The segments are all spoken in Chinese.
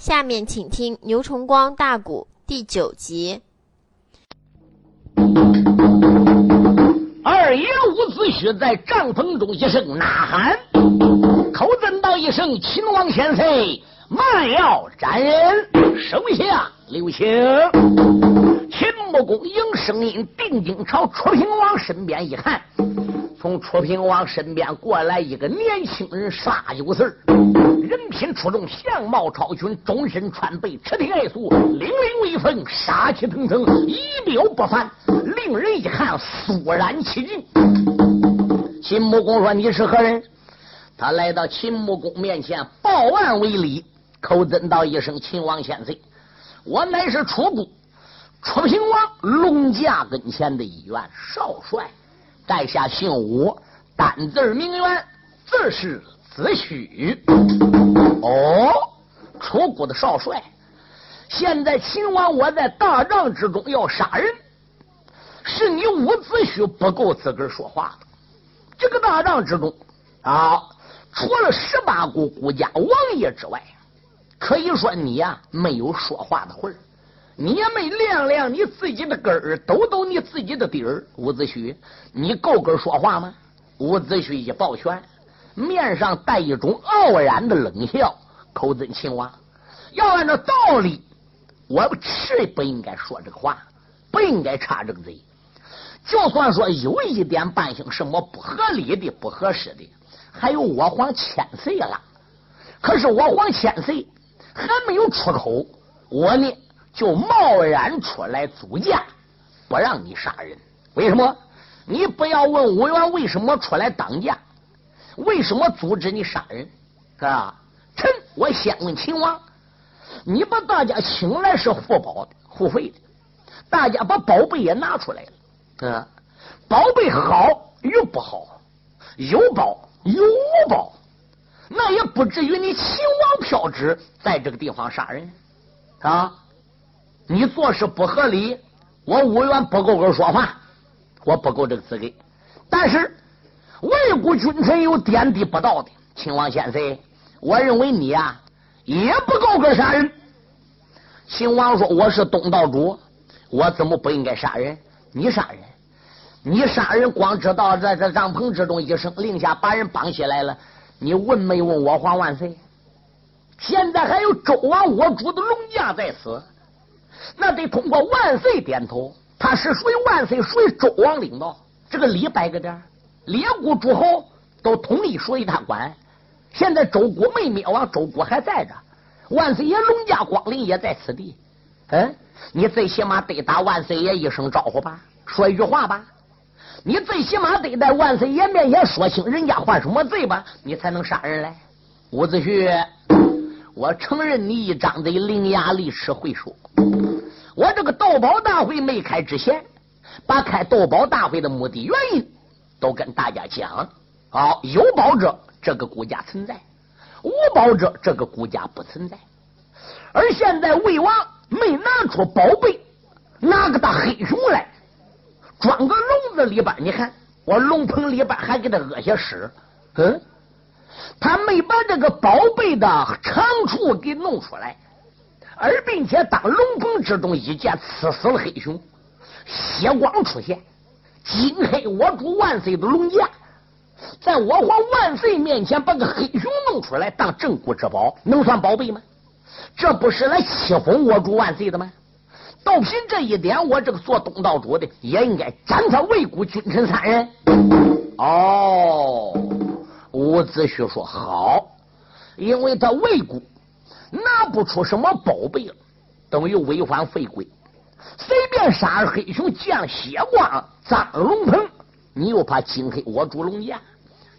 下面请听牛崇光大鼓第九集。二爷伍子胥在帐篷中一声呐喊，口尊道一声：“秦王先生，慢要斩人！”手下留情。秦穆公应声音，定睛朝楚平王身边一看。从楚平王身边过来一个年轻人，煞有事儿人品出众，相貌超群，终身穿背，持铁爱素，凛凛威风，杀气腾腾，仪表不凡，令人一看肃然起敬。秦穆公说：“你是何人？”他来到秦穆公面前报案为礼，口尊道一声：“秦王千岁，我乃是楚国楚平王龙驾跟前的一员少帅。”在下姓武，单字名元，字是子胥。哦，楚国的少帅，现在秦王我在大帐之中要杀人，是你伍子胥不够资格说话的。这个大帐之中啊，除了十八国国家王爷之外，可以说你呀没有说话的份儿。你也没亮亮你自己的根儿，抖抖你自己的底儿。伍子胥，你够格说话吗？伍子胥一抱拳，面上带一种傲然的冷笑。口尊秦王，要按照道理，我是不应该说这个话，不应该插这个嘴。就算说有一点半星什么不合理的、不合适的，还有我皇千岁了。可是我皇千岁还没有出口，我呢？就贸然出来阻驾，不让你杀人。为什么？你不要问武元为什么出来挡驾，为什么阻止你杀人？啊，臣我先问秦王，你把大家请来是护宝的、护费的，大家把宝贝也拿出来了。啊，宝贝好与不好，有宝有无宝，那也不至于你秦王飘旨在这个地方杀人啊。你做事不合理，我无缘不够格说话，我不够这个资格。但是魏国君臣有点滴不到的，秦王先生，我认为你呀也不够格杀人。秦王说：“我是东道主，我怎么不应该杀人？你杀人，你杀人，光知道在这帐篷之中一声令下，把人绑起来了。你问没问我皇万岁？现在还有周王我主的龙驾在此。”那得通过万岁点头，他是属于万岁，属于周王领导。这个礼摆个点列国诸侯都统一属于他管。现在周国没灭亡，周国还在着，万岁爷龙驾光临也在此地。嗯，你最起码得打万岁爷一声招呼吧，说一句话吧。你最起码得在万岁爷面前说清人家犯什么罪吧，你才能杀人来。伍子胥，我承认你一张嘴伶牙俐齿会说。我这个斗宝大会没开之前，把开斗宝大会的目的原因都跟大家讲。好，有宝者这个国家存在，无宝者这个国家不存在。而现在魏王没拿出宝贝，拿个大黑熊来装个笼子里边，你看我龙棚里边还给他屙些屎。嗯，他没把这个宝贝的长处给弄出来。而并且当龙棚之中一剑刺死了黑熊，血光出现，金黑我主万岁的龙驾，在我皇万岁面前把个黑熊弄出来当镇国之宝，能算宝贝吗？这不是来欺哄我主万岁的吗？都凭这一点，我这个做东道主的也应该斩他魏国君臣三人。哦，伍子胥说好，因为他魏国。拿不出什么宝贝了，等于违反废规。随便杀了黑熊，见了血光，脏龙棚，你又怕惊黑我主龙驾？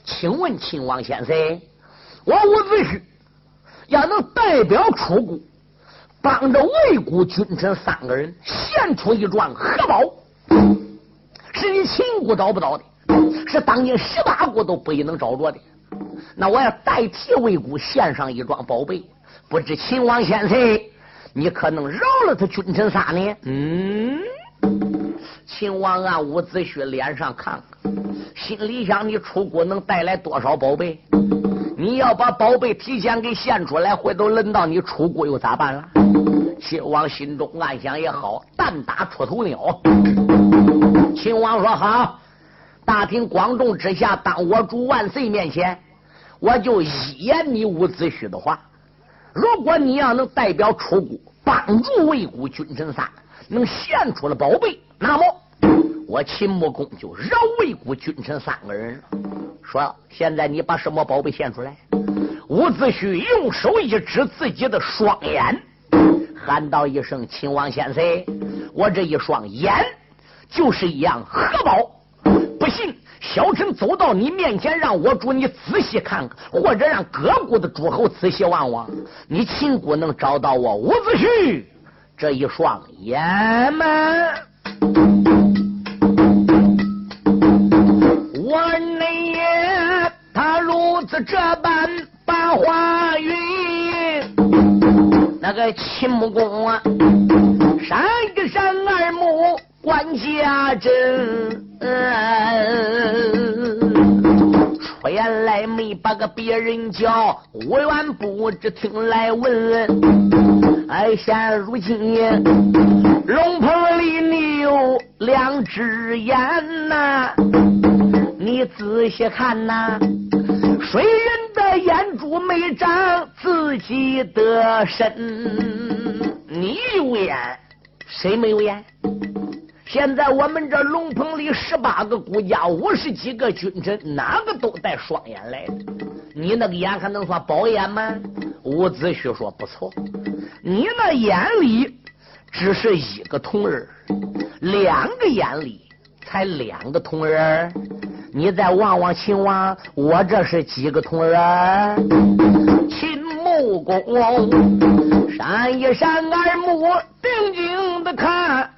请问秦王先生，我伍子胥要能代表楚国，帮着魏国君臣三个人献出一桩荷宝，是你秦国找不到的，是当今十八国都不一能找着的。那我要代替魏国献上一桩宝贝。不知秦王先生，你可能饶了他君臣仨呢？嗯，秦王啊，伍子胥脸上看看，心里想：你出国能带来多少宝贝？你要把宝贝提前给献出来，回头轮到你出国又咋办了？秦王心中暗想也好，蛋打出头鸟。秦王说好，大庭广众之下，当我主万岁面前，我就一言你伍子胥的话。如果你要能代表楚国，帮助魏国君臣三，能献出了宝贝，那么我秦穆公就饶魏国君臣三个人了。说现在你把什么宝贝献出来？伍子胥用手一指自己的双眼，喊道一声：“秦王先生，我这一双眼就是一样荷宝，不信。”小臣走到你面前，让我主你仔细看看，或者让各国的诸侯仔细望望，你秦国能找到我伍子胥这一双眼吗？我内爷他如此这般把话语，那个秦穆公啊，闪一闪管家真。出言来没把个别人叫，无缘不知听来闻。哎，现如今龙棚里你有两只眼呐，你仔细看呐，谁人的眼珠没长自己的身？你有眼，谁没有眼？现在我们这龙棚里十八个国家，五十几个君臣，哪个都带双眼来的？你那个眼还能算宝眼吗？伍子胥说：“不错，你那眼里只是一个铜人，两个眼里才两个铜人。你再望望秦王，我这是几个铜人？”秦穆公闪一闪二目，定睛的看。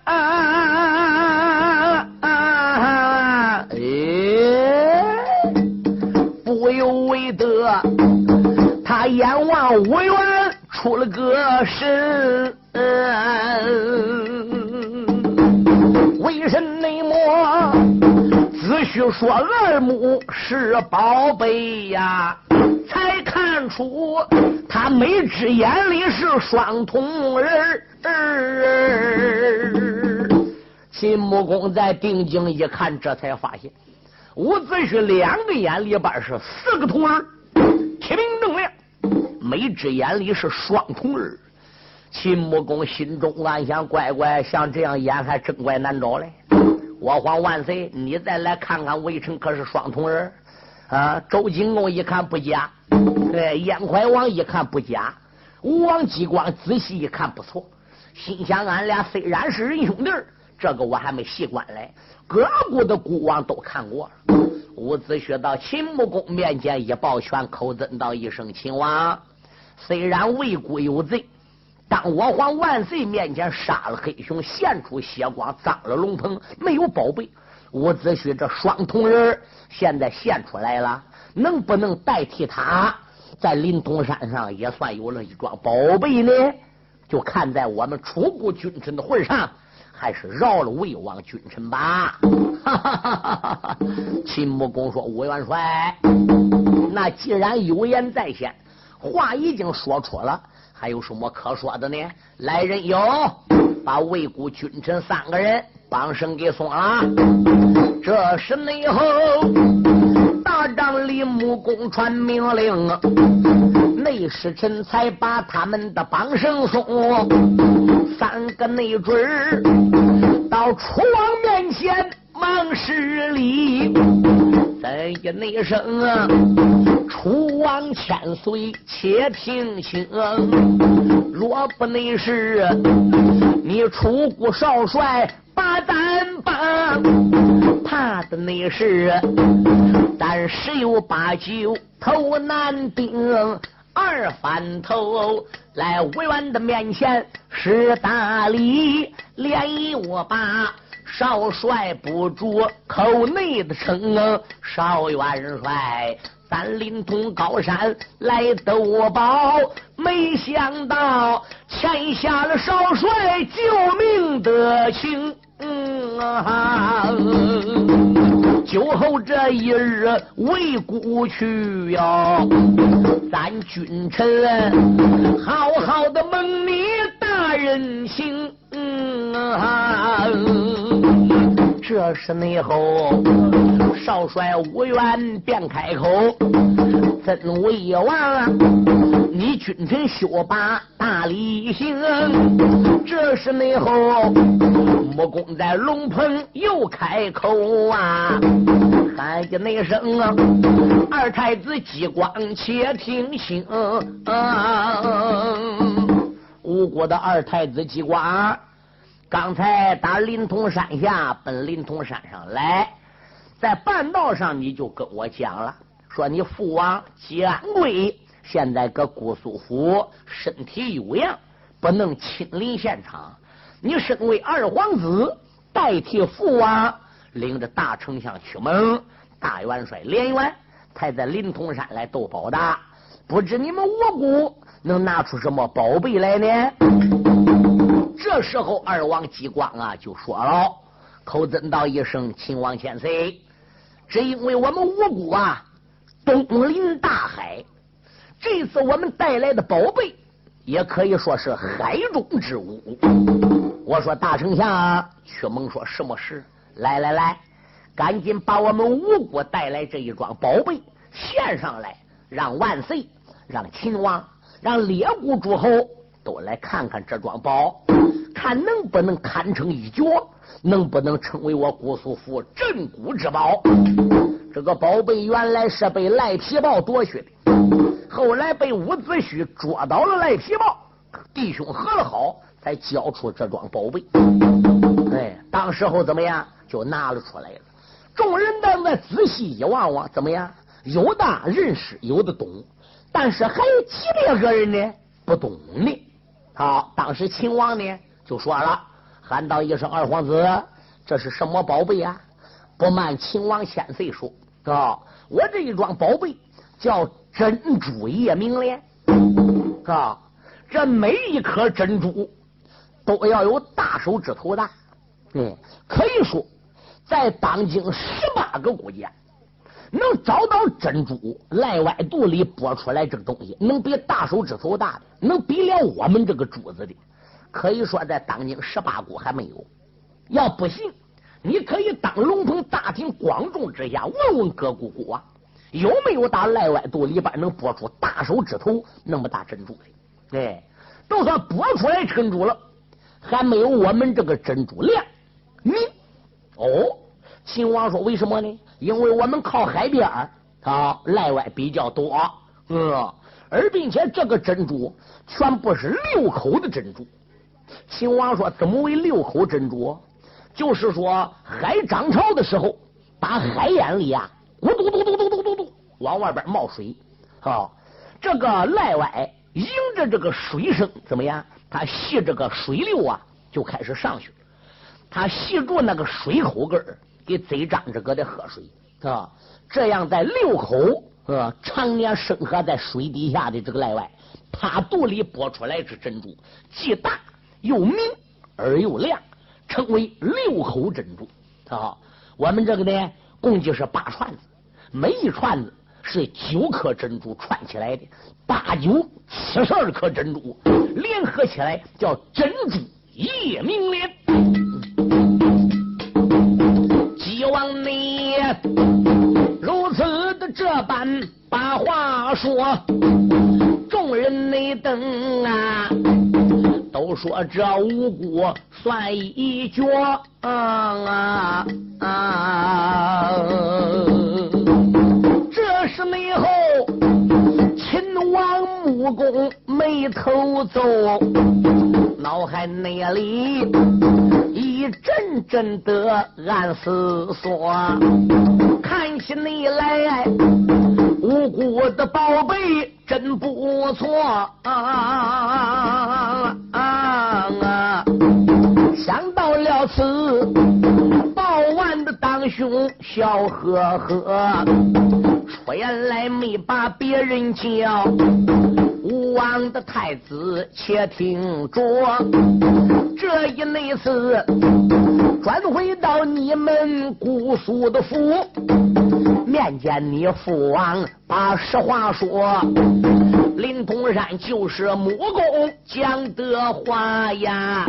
阎王五元出了个神，为神内魔只需说二目是宝贝呀，才看出他每只眼里是双瞳人。秦穆公在定睛一看，这才发现伍子胥两个眼里边是四个瞳儿，铁明锃亮。每只眼里是双瞳儿，秦穆公心中暗想：乖乖，像这样眼还真怪难找嘞。我皇万岁，你再来看看微臣可是双瞳儿啊？周景公一看不假，哎，燕怀王一看不假，吴王姬光仔细一看不错，心想：俺俩虽然是仁兄弟，这个我还没习惯嘞。各国的国王都看过了。伍子胥到秦穆公面前一抱拳，口尊道一声：“秦王。”虽然魏国有罪，当我皇万岁面前杀了黑熊，献出血光，脏了龙棚，没有宝贝。伍子胥这双瞳人现在献出来了，能不能代替他在临潼山上也算有了一桩宝贝呢？就看在我们楚国君臣的份上，还是饶了魏王君臣吧。哈哈哈哈！秦穆公说：“吴元帅，那既然有言在先。”话已经说出了，还有什么可说的呢？来人有，把魏国君臣三个人绑绳给松了。这是内后大帐里穆公传命令，内侍臣才把他们的绑绳松。三个内准到楚王面前忙施礼，再一内声。楚王千岁，且听清。若不内侍你楚国少帅把咱帮，怕的内是咱十有八九头难顶。二反头来吴元的面前施大礼，连一我把少帅不住口内的称少元帅。三林通高山来斗宝，没想到欠下了少帅救命的情。啊！酒后这一日为故去呀，咱君臣好好的蒙你大人情啊！这是内后少帅无缘便开口，怎为王？你君臣休把大礼行。这是内后木工在龙棚又开口啊，喊一那声啊，二太子激光且听清。吴国的二太子激光。刚才打临潼山下奔临潼山上来，在半道上你就跟我讲了，说你父王吉安贵现在搁姑苏府，身体有恙，不能亲临现场。你身为二皇子，代替父王，领着大丞相屈蒙、大元帅连元，才在临潼山来斗宝的。不知你们吴国能拿出什么宝贝来呢？这时候，二王激光啊就说了，口尊道一声：“秦王千岁，只因为我们吴国啊东临大海，这次我们带来的宝贝也可以说是海中之物。”我说：“大丞相，屈蒙说什么事？来来来，赶紧把我们吴国带来这一桩宝贝献上来，让万岁，让秦王，让列国诸侯都来看看这桩宝。”看能不能堪称一绝，能不能成为我姑苏府镇谷之宝？这个宝贝原来是被赖皮豹夺去的，后来被伍子胥捉到了赖皮帽，弟兄和了好，才交出这桩宝贝。哎，当时候怎么样？就拿了出来了。众人的那仔细一望望，怎么样？有的认识，有的懂，但是还有几百个人呢不懂呢。好，当时秦王呢？就说了，喊道一声：“二皇子，这是什么宝贝啊？”不瞒秦王千岁说：“啊，我这一桩宝贝叫珍珠夜明莲，啊，这每一颗珍珠都要有大手指头大，嗯，可以说在当今十八个国家，能找到珍珠赖外肚里剥出来这个东西，能比大手指头大的，能比了我们这个珠子的。”可以说，在当今十八国还没有。要不信，你可以当龙凤大庭广众之下问问各国国王，有没有打赖外肚里边能剥出大手指头那么大珍珠的？哎，就算剥出来珍珠了，还没有我们这个珍珠亮。嗯，哦，秦王说为什么呢？因为我们靠海边啊，赖外比较多。嗯，而并且这个珍珠全部是六口的珍珠。秦王说：“怎么为六口珍珠？就是说海涨潮的时候，把海眼里啊，咕嘟嘟嘟嘟往外边冒水。好，这个赖外迎着这个水声，怎么样？他吸这个水流啊，就开始上去了。他吸住那个水口根给嘴张着搁的喝水啊。这样在六口啊，常年生活在水底下的这个赖外，他肚里剥出来是珍珠，既大。”又明而又亮，称为六口珍珠。啊，我们这个呢，共计是八串子，每一串子是九颗珍珠串起来的，八九七十二颗珍珠联合起来叫珍珠夜明莲。希望你如此的这般把话说，众人内等啊。都说这五谷算一绝啊啊！这是内后秦王穆公眉头皱，脑海内里一阵阵的暗思索，看起你来。无辜的宝贝真不错啊！想到了此，兄笑呵呵，出言来没把别人叫。吴王的太子且听着。这一那次转回到你们姑苏的府，面见你父王，把实话说。林通山就是母公讲的话呀，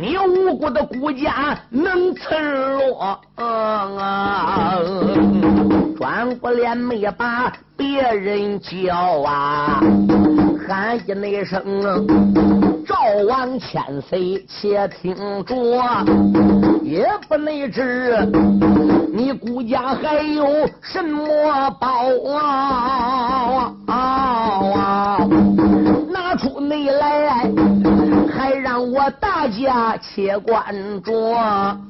你无辜的孤家能辞落？转过脸没把别人叫啊，喊一那声赵王千岁，且听着，也不内知你孤家还有什么宝啊啊？拿出内来，还让我大家且关着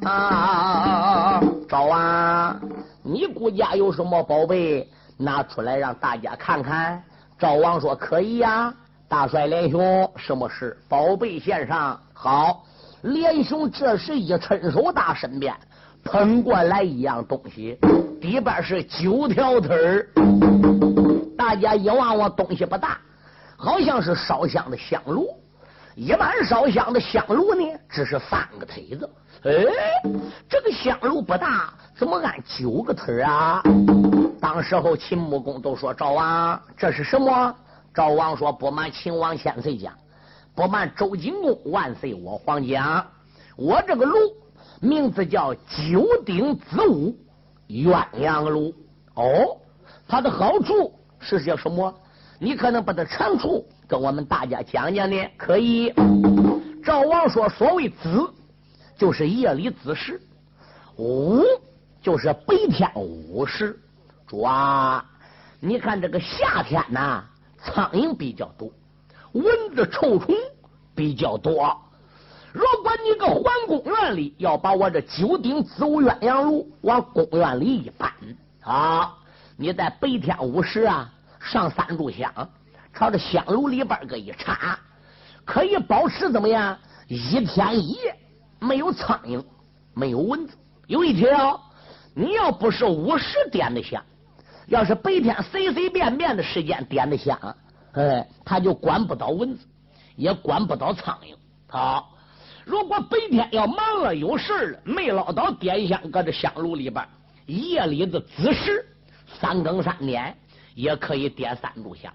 啊！赵王。你顾家有什么宝贝？拿出来让大家看看。赵王说：“可以呀，大帅连兄，什么事？宝贝献上。”好，连兄这时一伸手打身边，捧过来一样东西，里边是九条腿儿。大家一望望，东西不大，好像是烧香的香炉。一般烧香的香炉呢，只是三个腿子。哎，这个香炉不大，怎么按九个腿啊？当时候秦穆公都说赵王这是什么？赵王说不瞒秦王千岁讲，不瞒周景公万岁，我皇讲，我这个炉名字叫九鼎子午鸳鸯炉。哦，它的好处是叫什么？你可能把它长处跟我们大家讲讲呢？可以。赵王说，所谓子。就是夜里子时，午就是白天午时。主啊，你看这个夏天呐，苍蝇比较多，蚊子臭虫比较多。如果你个环公园里要把我这九鼎子午鸳鸯炉往公园里一搬啊，你在白天午时啊上三炷香，朝着香炉里边个一插，可以保持怎么样一天一夜。没有苍蝇，没有蚊子。有一条，你要不是午时点的香，要是白天随随便便的时间点的香，哎，他就管不到蚊子，也管不到苍蝇。好，如果白天要忙了有事了，没捞到点香，搁这香炉里边，夜里子子时三更三点也可以点三炷香，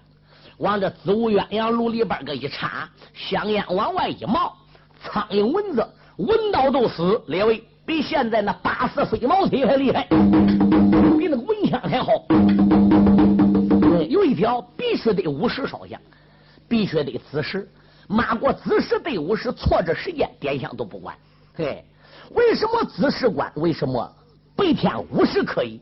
往这子午鸳鸯炉里边个一插，香烟往外一冒，苍蝇蚊子。闻到都死，列位比现在那八四飞毛腿还厉害，比那个蚊香还好。有一条必须得午时烧香，必须得子时，马过子时对午时错着时间点香都不管。嘿，为什么子时管？为什么白天午时可以？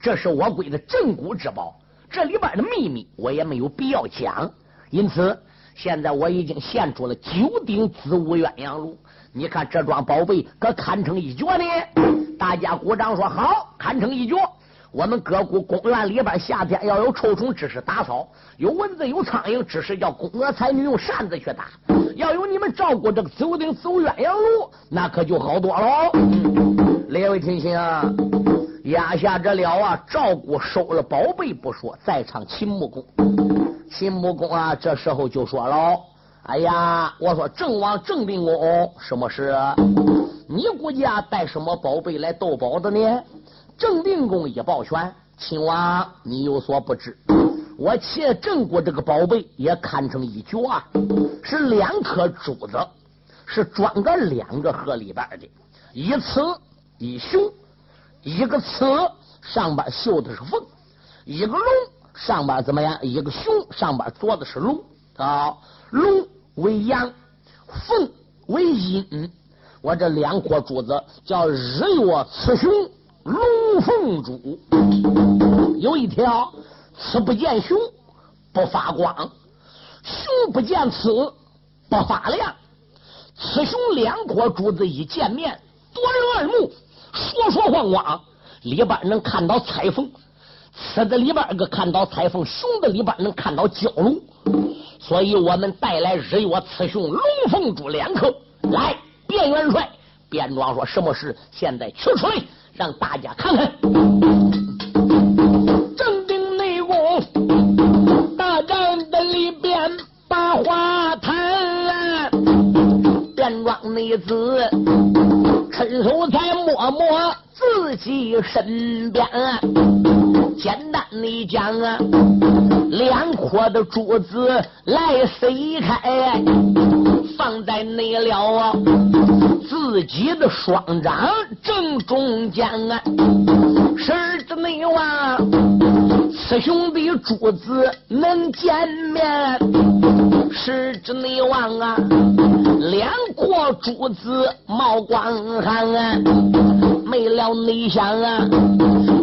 这是我归的镇谷之宝，这里边的秘密我也没有必要讲。因此，现在我已经献出了九鼎子午鸳鸯炉。你看这桩宝贝可堪称一绝呢！大家鼓掌说好，堪称一绝。我们各股公园里边夏天要有臭虫，只是打扫；有蚊子有苍蝇，只是叫宫娥才女用扇子去打。要有你们照顾这个九鼎走鸳鸯炉，那可就好多了。列位听清啊，压下这了啊！照顾收了宝贝不说，在场秦穆公，秦穆公啊，这时候就说了。哎呀，我说郑王郑定公，什么事？你国家带什么宝贝来斗宝的呢？郑定公一抱拳，秦王你有所不知，我且郑国这个宝贝也堪称一绝啊！是两颗珠子，是装在两个盒里边的，一雌一雄，一个雌上边绣的是凤，一个龙上边怎么样？一个熊上边着的是龙啊，龙。为阳，凤为阴。我这两颗珠子叫日月雌雄龙凤珠。有一条，雌不见雄不发光，雄不见雌不发亮。雌雄两颗珠子一见面，夺人耳目，说说晃晃，里边能看到彩凤。雌的里边个看到彩凤，雄的里边能看到蛟龙。所以我们带来日月雌雄龙凤珠两颗，来，卞元帅，卞庄说什么事？现在取出来，让大家看看。正定内宫大帐的里边把花坛，卞便装女子，伸手再摸摸自己身边，简单的讲啊，两颗的珠子来塞开，放在内了啊，自己的双掌正中间啊，儿子内娃，此兄弟珠子能见面，十指内望啊，两颗珠子冒光寒啊，没了内想啊，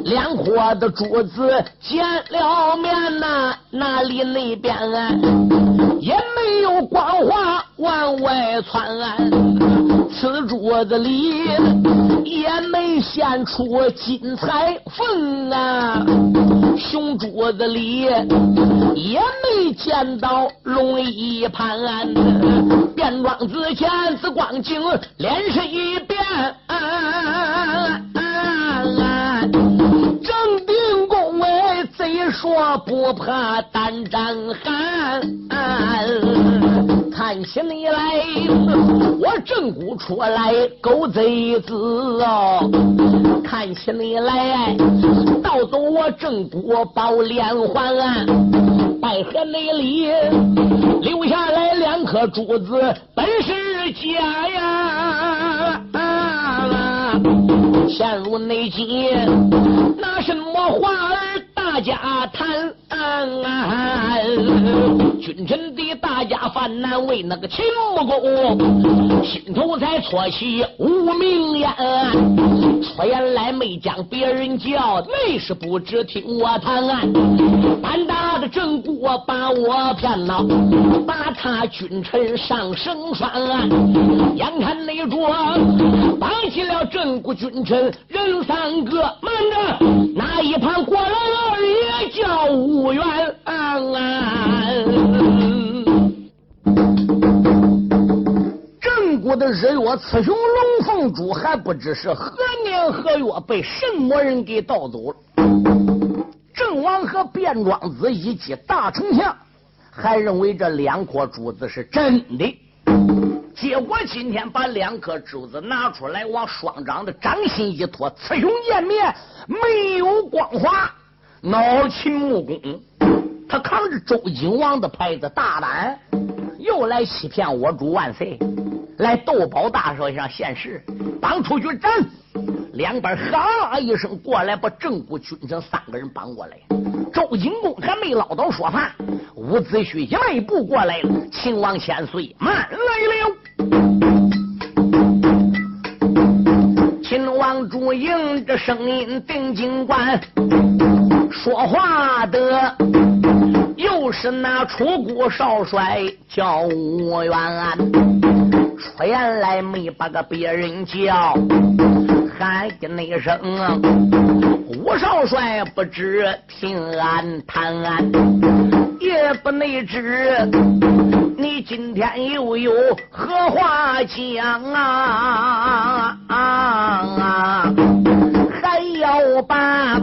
两颗的珠子见了面呐，哪里那边啊，也没有光华往外窜，啊此珠子里也没现出金彩凤啊，熊珠子里也没见到龙一盘，变装之前紫光景，脸是一变。正说不怕胆战寒。看起你来，我正骨出来狗贼子哦。看起你来，盗走我正骨保连环，拜河内里留下来两颗珠子，本是假呀。陷入内急，拿什么话来大家谈？君臣的大家犯难为那个秦穆公，心头才搓起无名烟。说言来没将别人叫，内是不知听我谈。胆大的郑国把我骗了，把他君臣上绳拴。眼看那桌起了郑国君臣人三个，慢着，那一旁过来二爷叫吴元。郑国的日月雌雄龙凤珠还不知是何年何月被什么人给盗走了。郑王和卞庄子一击大丞相，还认为这两颗珠子是真的。结果今天把两颗珠子拿出来，往双掌的掌心一托，雌雄见面没有光华，恼秦穆公。他扛着周景王的牌子，大胆又来欺骗我主万岁，来斗宝大社上现世，绑出去斩！两边哈啦一声过来，把正骨君臣三个人绑过来。周景公还没捞到说话，伍子胥一迈步过来了。秦王千岁慢来了。秦王朱迎这声音定睛观，说话的。又是那楚国少帅叫吴元，出言来没把个别人叫，喊一那声吴少帅不知听俺谈，也不内知你今天又有何话讲啊？啊啊还要把。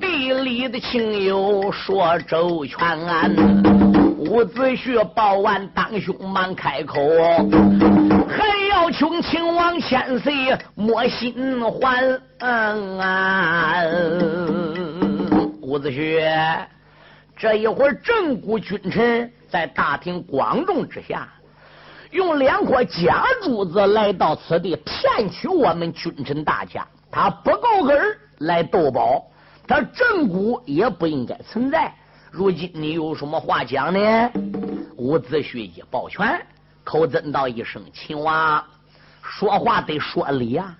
地里的亲友说周全，伍子胥报完当兄忙开口，还穷秦王千岁莫心欢。伍子胥，这一会儿正骨君臣在大庭广众之下，用两颗假珠子来到此地骗取我们君臣大家，他不够格来斗宝。他正骨也不应该存在。如今你有什么话讲呢？伍子胥一抱拳，口尊道一声：“秦王，说话得说理啊！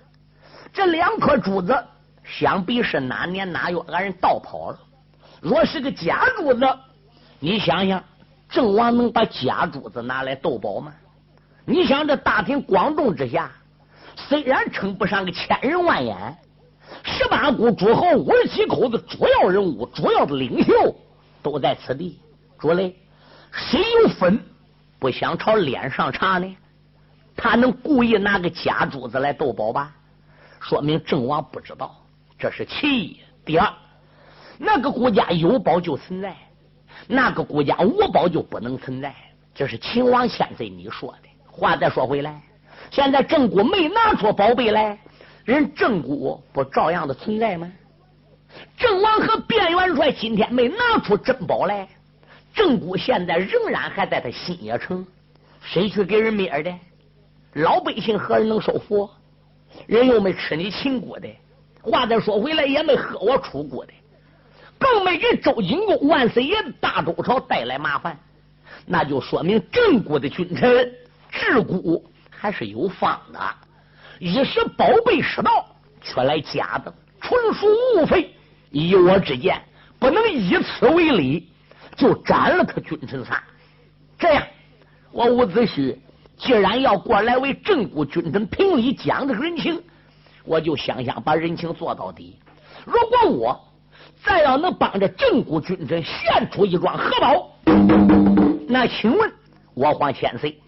这两颗珠子，想必是哪年哪月俺人盗跑了。若是个假珠子，你想想，郑王能把假珠子拿来斗宝吗？你想这大庭广众之下，虽然称不上个千人万眼。”十八股诸侯五十七口子主要人物、主要的领袖都在此地。诸位，谁有分不想朝脸上查呢？他能故意拿个假珠子来斗宝吧？说明郑王不知道，这是其一。第二，那个国家有宝就存在，那个国家无宝就不能存在。这是秦王千岁你说的。话再说回来，现在郑国没拿出宝贝来，人郑国不照样的存在吗？郑王和卞元帅今天没拿出珍宝来，郑国现在仍然还在他新野城，谁去给人灭的？老百姓何人能收服？人又没吃你秦国的，话再说回来也没喝我楚国的，更没给周景公万岁爷大周朝带来麻烦，那就说明郑国的君臣治国还是有方的，一时宝贝失道，却来假的，纯属误会。以我之见，不能以此为理，就斩了他君臣仨。这样，我伍子胥既然要过来为正骨君臣评理讲这个人情，我就想想把人情做到底。如果我再要能帮着正骨君臣献出一桩荷宝，那请问我皇千岁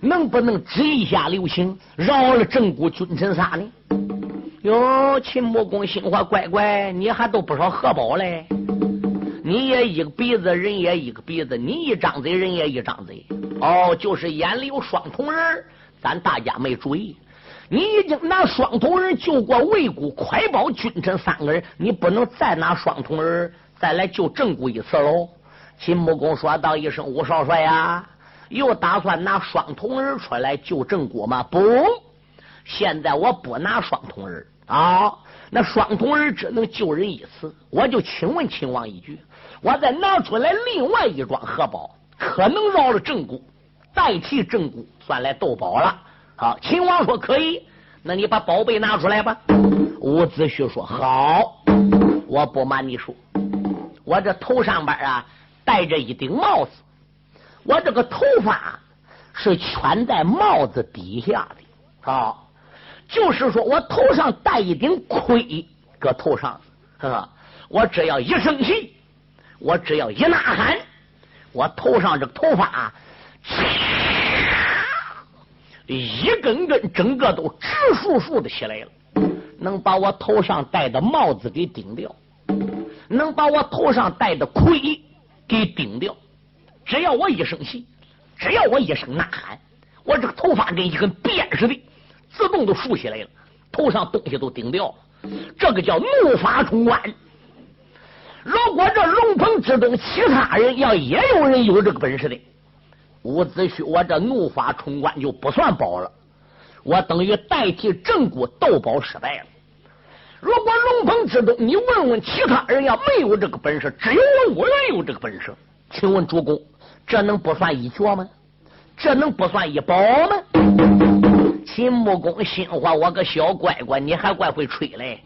能不能旨一下留情，饶了正骨君臣仨呢？哟，秦穆公心话乖乖，你还都不少荷包嘞！你也一个鼻子，人也一个鼻子，你一张嘴，人也一张嘴。哦，就是眼里有双瞳人，咱大家没注意。你已经拿双瞳人救过魏国快保君臣三个人，你不能再拿双瞳人再来救郑国一次喽。秦穆公说道一声：“吴少帅呀，又打算拿双瞳人出来救郑国吗？”不。现在我不拿双瞳人啊，那双瞳人只能救人一次。我就请问秦王一句：我再拿出来另外一桩荷宝，可能饶了正骨，代替正骨算来斗宝了。好，秦王说可以，那你把宝贝拿出来吧。伍子胥说好，我不瞒你说，我这头上边啊戴着一顶帽子，我这个头发是圈在帽子底下的啊。就是说我头上戴一顶盔，搁头上，啊，我只要一生气，我只要一呐喊，我头上这个头发，一根根整个都直竖竖的起来了，能把我头上戴的帽子给顶掉，能把我头上戴的盔给顶掉。只要我一生气，只要我一声呐喊，我这个头发跟一根鞭似的。自动都竖起来了，头上东西都顶掉了，这个叫怒发冲冠。如果这龙鹏之中其他人要也有人有这个本事的，伍子胥，我这怒发冲冠就不算宝了，我等于代替正国斗宝失败了。如果龙鹏之中，你问问其他人，要没有这个本事，只有我有这个本事，请问主公，这能不算一绝吗？这能不算一宝吗？秦穆公心话，我个小乖乖，你还怪会吹嘞！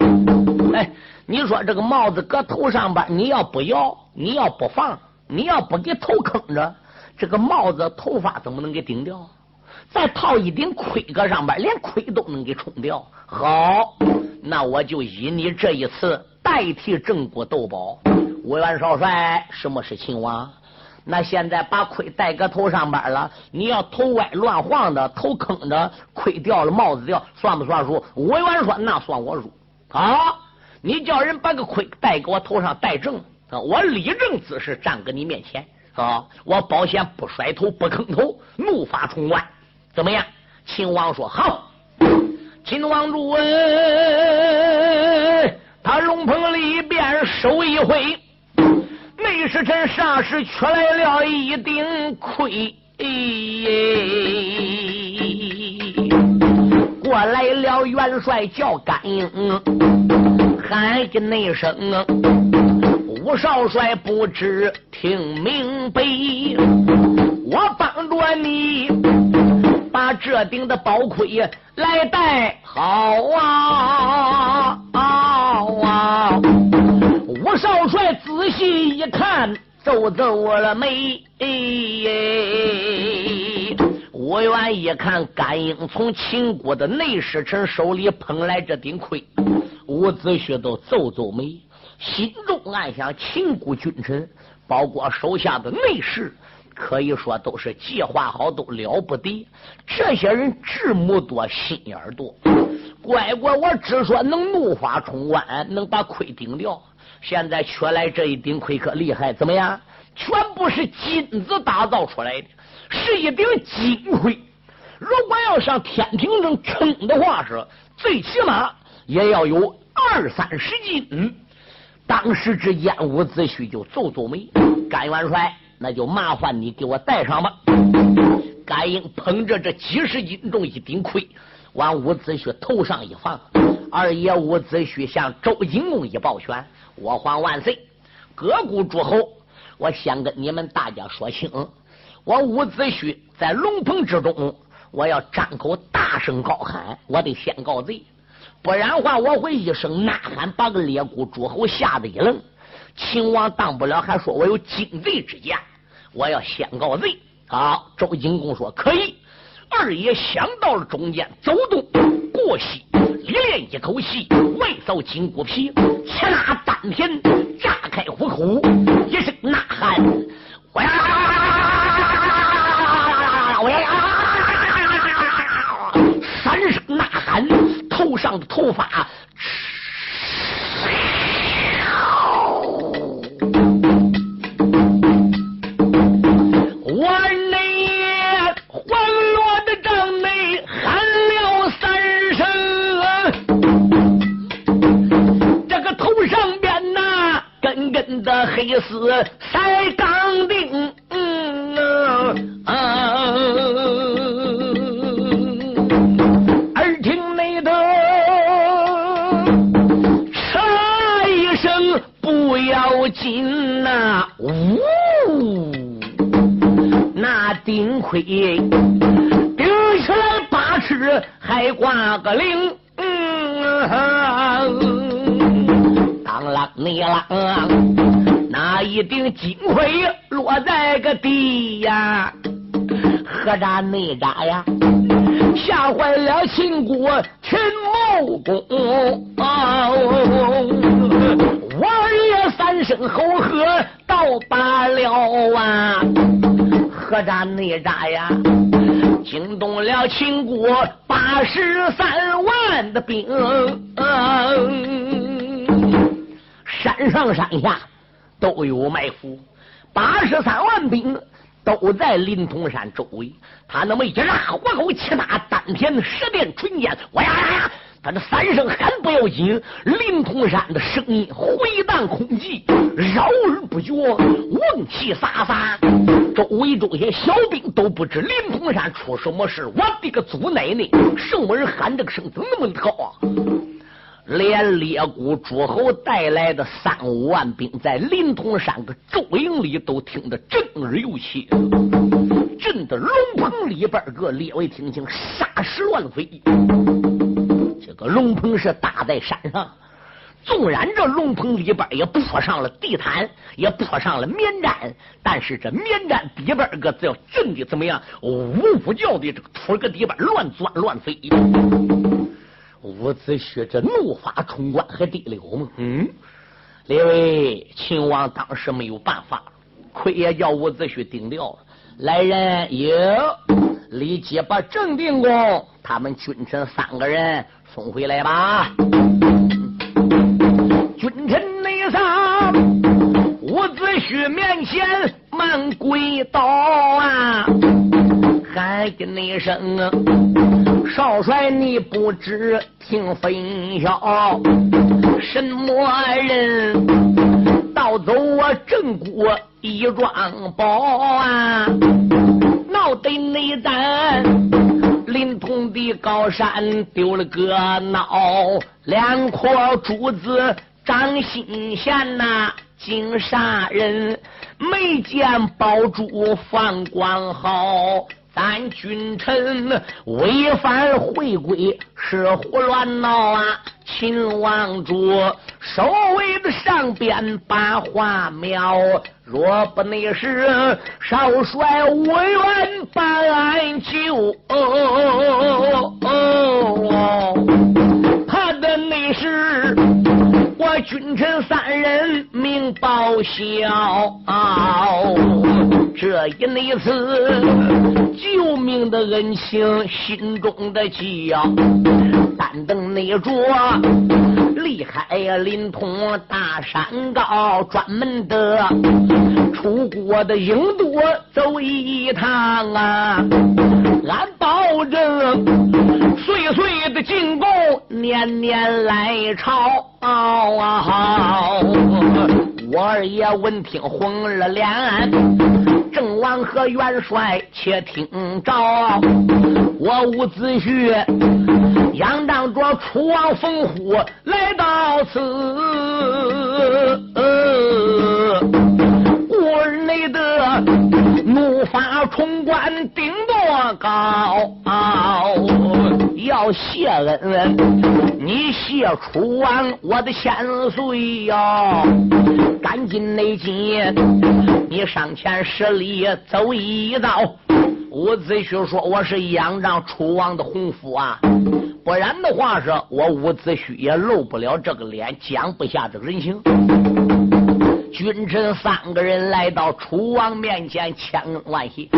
哎，你说这个帽子搁头上吧，你要不要？你要不放？你要不给头坑着？这个帽子头发怎么能给顶掉？再套一顶盔搁上边，连盔都能给冲掉。好，那我就以你这一次代替郑国斗宝。委元少帅，什么是秦王？那现在把盔戴搁头上边了，你要头歪乱晃的，头坑着，盔掉了，帽子掉，算不算数？委员说那算我输啊！你叫人把个盔戴给我头上戴正，我立正姿势站搁你面前啊！我保险不甩头不坑头，怒发冲冠，怎么样？秦王说好。秦王主，他龙棚里边手一挥。内侍臣霎时取来了一顶盔，过来了元帅叫甘英，喊进内声，吴少帅不知听明白，我帮着你把这顶的宝盔来戴好啊啊！吴少帅仔细一看，皱皱了眉。吴元一看，甘英从秦国的内侍臣手里捧来这顶盔，伍子胥都皱皱眉，心中暗想：秦国君臣，包括手下的内侍，可以说都是计划好，都了不得。这些人智谋多，心眼多。乖乖，我只说能怒发冲冠，能把盔顶掉。现在缺来这一顶盔可厉害，怎么样？全部是金子打造出来的，是一顶金盔。如果要上天庭上称的话，是最起码也要有二三十斤。当时之间，伍子胥就皱皱眉，甘元帅，那就麻烦你给我带上吧。甘英捧着这几十斤重一顶盔，往伍子胥头上一放。二爷伍子胥向周景公一抱拳：“我皇万岁，各国诸侯，我先跟你们大家说清，我伍子胥在龙棚之中，我要张口大声高喊，我得先告罪，不然话我会一声呐喊，把个列国诸侯吓得一愣。秦王当不了，还说我有惊贼之见，我要先告罪。”好，周景公说可以。二爷想到了中间，走动过膝，里练一口气，外扫筋骨皮，切拉丹田，炸开虎口，一声呐喊：“我要，头上的头发。我那眼欢乐的帐内喊了三声这个头上边呐根根的黑丝塞钢钉紧呐，呜，那顶盔顶起来八尺还挂个铃，当啷你啷。那一顶金盔落在个地呀，何扎内扎呀，吓坏了秦国秦穆公。我也三声吼喝到罢了啊，何扎内扎呀，惊动了秦国八十三万的兵，山上山下。都有埋伏，八十三万兵都在临潼山周围。他那么一拉虎口，气大丹田，十殿纯剑，哇呀呀呀！他这三声喊不要紧，临潼山的声音回荡空寂，绕而不绝，嗡气飒飒。周围这些小兵都不知临潼山出什么事。我的个祖奶奶！什么人喊这个声怎么那么高啊？连列国诸侯带来的三五万兵，在临潼山个周营里都听得震耳欲起，震得龙棚里边个列位听清，沙石乱飞。这个龙棚是搭在山上，纵然这龙棚里边也铺上了地毯，也铺上了棉毡，但是这棉毡底边个只要震的怎么样，呜呜叫的这个土个底板乱钻乱飞。伍子胥这怒发冲冠还得了吗？嗯，列位，秦王当时没有办法，亏也叫伍子胥顶掉了。来人，有立即把郑定公他们君臣三个人送回来吧。君臣内丧，伍子胥面前慢跪倒啊，喊一声啊。少帅，你不知听分晓，什么人盗走我镇国一桩宝啊？闹得内丹临潼的高山丢了个孬，两颗珠子长心弦呐，惊杀人，没见宝珠放光好。咱君臣违反回归是胡乱闹啊！秦王主守卫的上边把话苗，若不那是少帅无缘把俺救，怕的那是我君臣三人命报销。这一那次。救命的恩情，心中的记呀。但等那着厉害呀，临潼大山高，专门的出国的英多走一趟啊。俺保证，岁岁的进贡，年年来朝。我二爷闻听红了脸郑王和元帅，且听着，我无子婿。仰仗着楚王封呼来到此，故而内得怒发冲冠顶多高，要谢恩，你谢楚王我的千岁呀！赶紧内进，你上前施礼走一道。伍子胥说：“我是仰仗楚王的洪福啊，不然的话是我伍子胥也露不了这个脸，讲不下这个人情。”君臣三个人来到楚王面前，千恩万谢。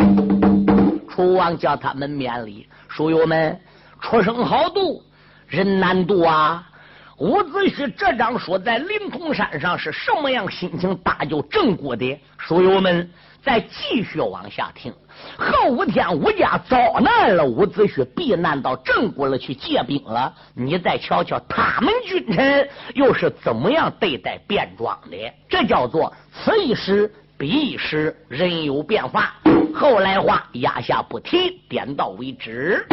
楚王叫他们免礼，书友们，出生好度，人难渡啊。伍子胥这张说在灵通山上是什么样心情大救郑国的？书友们再继续往下听。后五天，伍家遭难了，伍子胥避难到郑国了，去借兵了。你再瞧瞧他们君臣又是怎么样对待卞庄的？这叫做此一时彼一时，人有变化。后来话压下不提，点到为止。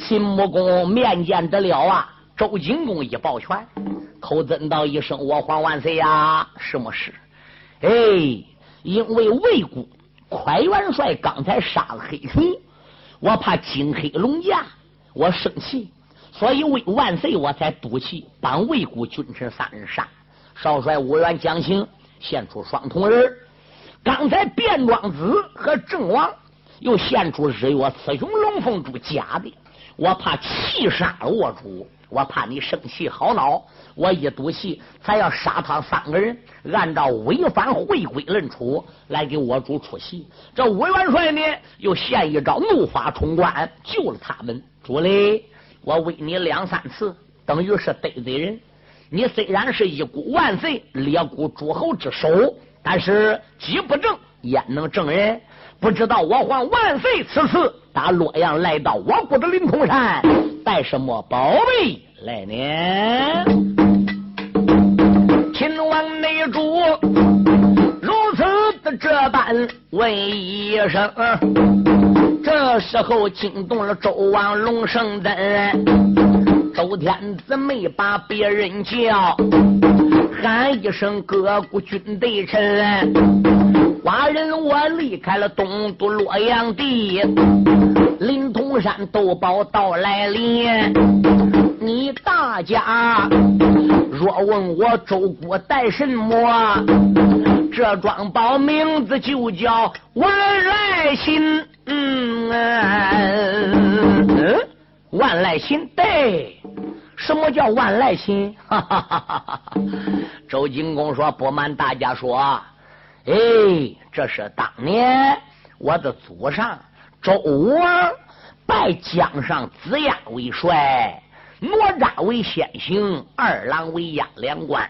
秦穆公面见得了啊。周景公一抱拳，口尊道一声：“我皇万岁呀！什么事？哎，因为魏国快元帅刚才杀了黑熊，我怕惊黑龙驾，我生气，所以为万岁，我才赌气帮魏国君臣三人杀少帅五员将行，献出双瞳人。刚才卞庄子和郑王又献出日月雌雄龙凤珠假的，我怕气杀了我主。”我怕你生气好恼，我一赌气才要杀他三个人，按照违反会规论处来给我主出气。这武元帅呢，又现一招怒发冲冠，救了他们。主嘞，我为你两三次，等于是得罪人。你虽然是一股万岁列国诸侯之首，但是己不正焉能正人？不知道我皇万岁此次打洛阳来到我国的灵通山，带什么宝贝？来呢，秦王内主如此的这般问一声，这时候惊动了周王龙圣登，周天子没把别人叫，喊一声各国军队臣，寡人我离开了东都洛阳地，临潼山斗宝到来临。你大家若问我周国带什么，这庄宝名字就叫万来信。嗯，万来信对，什么叫万来新？哈哈哈哈哈！周景公说：“不瞒大家说，哎，这是当年我的祖上周王拜江上子牙为帅。”哪吒为先行，二郎为押两关，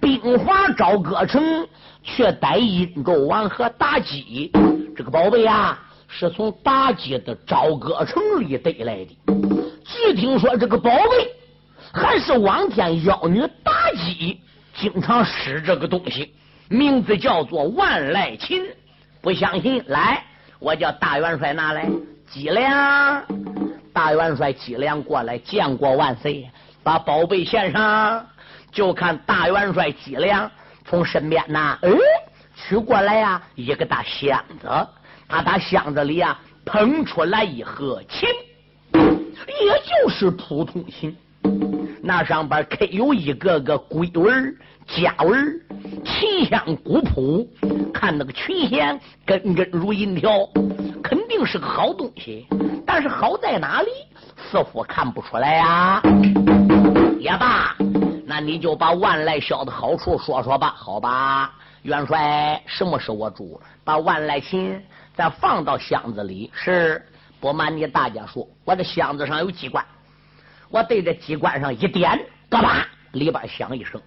兵华朝歌城，却带殷纣王和妲己。这个宝贝啊，是从妲己的朝歌城里得来的。据听说，这个宝贝还是王天妖女妲己经常使这个东西，名字叫做万籁琴。不相信，来，我叫大元帅拿来，脊梁。大元帅脊梁过来见过万岁，把宝贝献上。就看大元帅脊梁从身边呐，哎，取过来呀一个大箱子，他打箱子里啊捧出来一盒琴，也就是普通琴，那上边刻有一个个龟纹、家纹，琴香古朴，看那个琴弦根根如银条。肯定是个好东西，但是好在哪里？似乎看不出来呀。也罢，那你就把万来孝的好处说说吧。好吧，元帅，什么是我主？把万来琴再放到箱子里。是，不瞒你大家说，我的箱子上有机关，我对着机关上一点，嘎巴，里边响一声，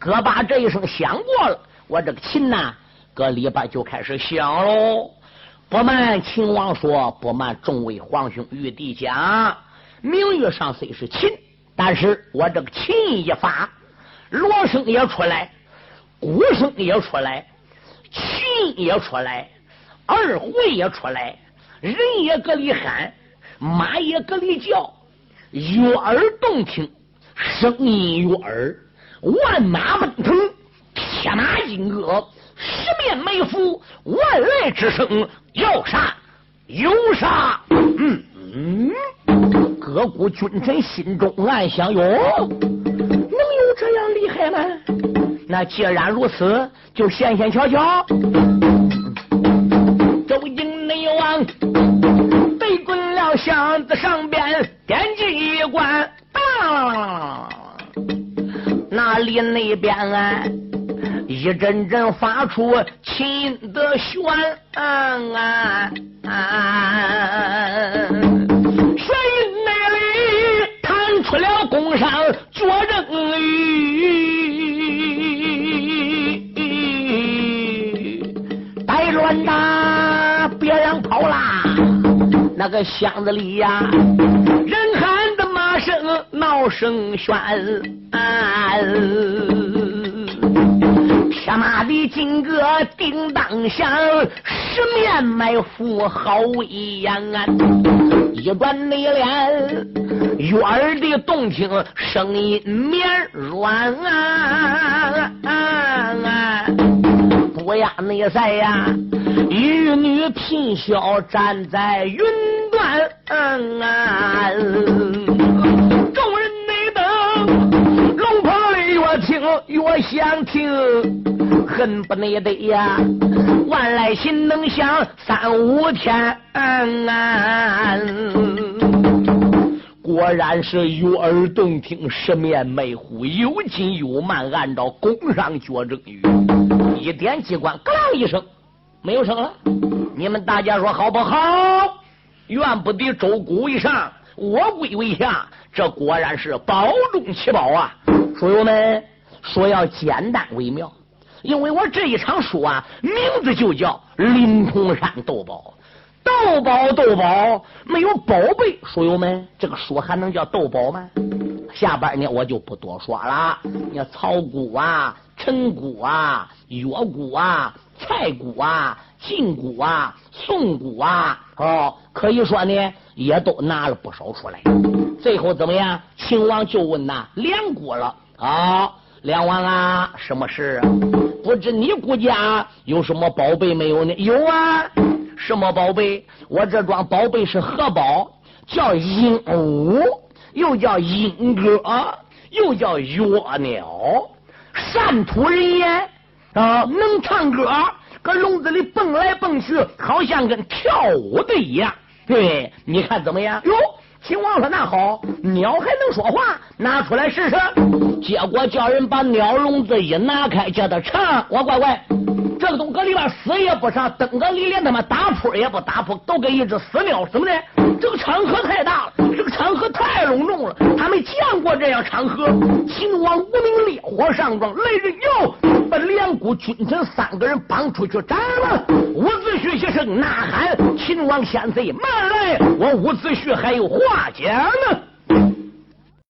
哥把这一声响过了，我这个琴呐，搁里边就开始响喽。不瞒秦王说，不瞒众位皇兄玉帝讲，名誉上虽是秦，但是我这个琴一发，锣声也出来，鼓声也出来，琴也出来，二胡也出来，人也搁里喊，马也搁里叫，悦耳动听，声音悦耳，万马奔腾，铁马金戈，十面埋伏，万籁之声，要杀有杀，嗯嗯。各国君臣心中暗想：哟，能有这样厉害吗？那既然如此，就先先瞧瞧。周营内王对准了箱子上边点击一关，当，那里那边啊，一阵阵发出琴的旋啊啊！出了宫上脚正雨，带乱呐，别让跑啦！那个箱子里呀，人喊的马声闹声喧，天马的金戈叮当响，十面埋伏好威严，一转内脸。悦耳的动听，声音绵软啊！啊不呀，内在呀，玉女嫔霄站在云端，众越想听，恨不内得呀，万来心能想三五天嗯。果然是悦耳动听，十面埋伏，有紧有慢，按照宫上脚正语，一点机关，咯啷一声，没有声了。你们大家说好不好？愿不得周鼓为上，我归为下。这果然是宝中奇宝啊！书友们说要简单为妙，因为我这一场书啊，名字就叫《林通山斗宝》。斗宝斗宝，没有宝贝，书友们，这个书还能叫斗宝吗？下边呢，我就不多说了。你看曹鼓啊、陈鼓啊、岳鼓啊、蔡鼓啊、晋鼓啊、宋鼓啊，哦，可以说呢，也都拿了不少出来。最后怎么样？秦王就问呐，梁鼓了啊，梁王啊，什么事啊？不知你顾家有什么宝贝没有呢？有啊。什么宝贝？我这桩宝贝是何宝？叫鹦鹉，又叫鹦哥，又叫月鸟，善吐人言啊，能唱歌，搁笼子里蹦来蹦去，好像跟跳舞的一样。对，你看怎么样？哟，秦王说那好，鸟还能说话，拿出来试试。结果叫人把鸟笼子一拿开，叫他唱，我乖乖。这个东搁里边死也不上，登个里连他妈打扑也不打扑，都跟一只死鸟似的。这个场合太大了，这个场合太隆重了，他没见过这样场合。秦王无名烈火上撞，来人哟，把两股君臣三个人绑出去斩了。伍子胥一声呐喊：“秦王先贼慢来，我伍子胥还有话讲呢。”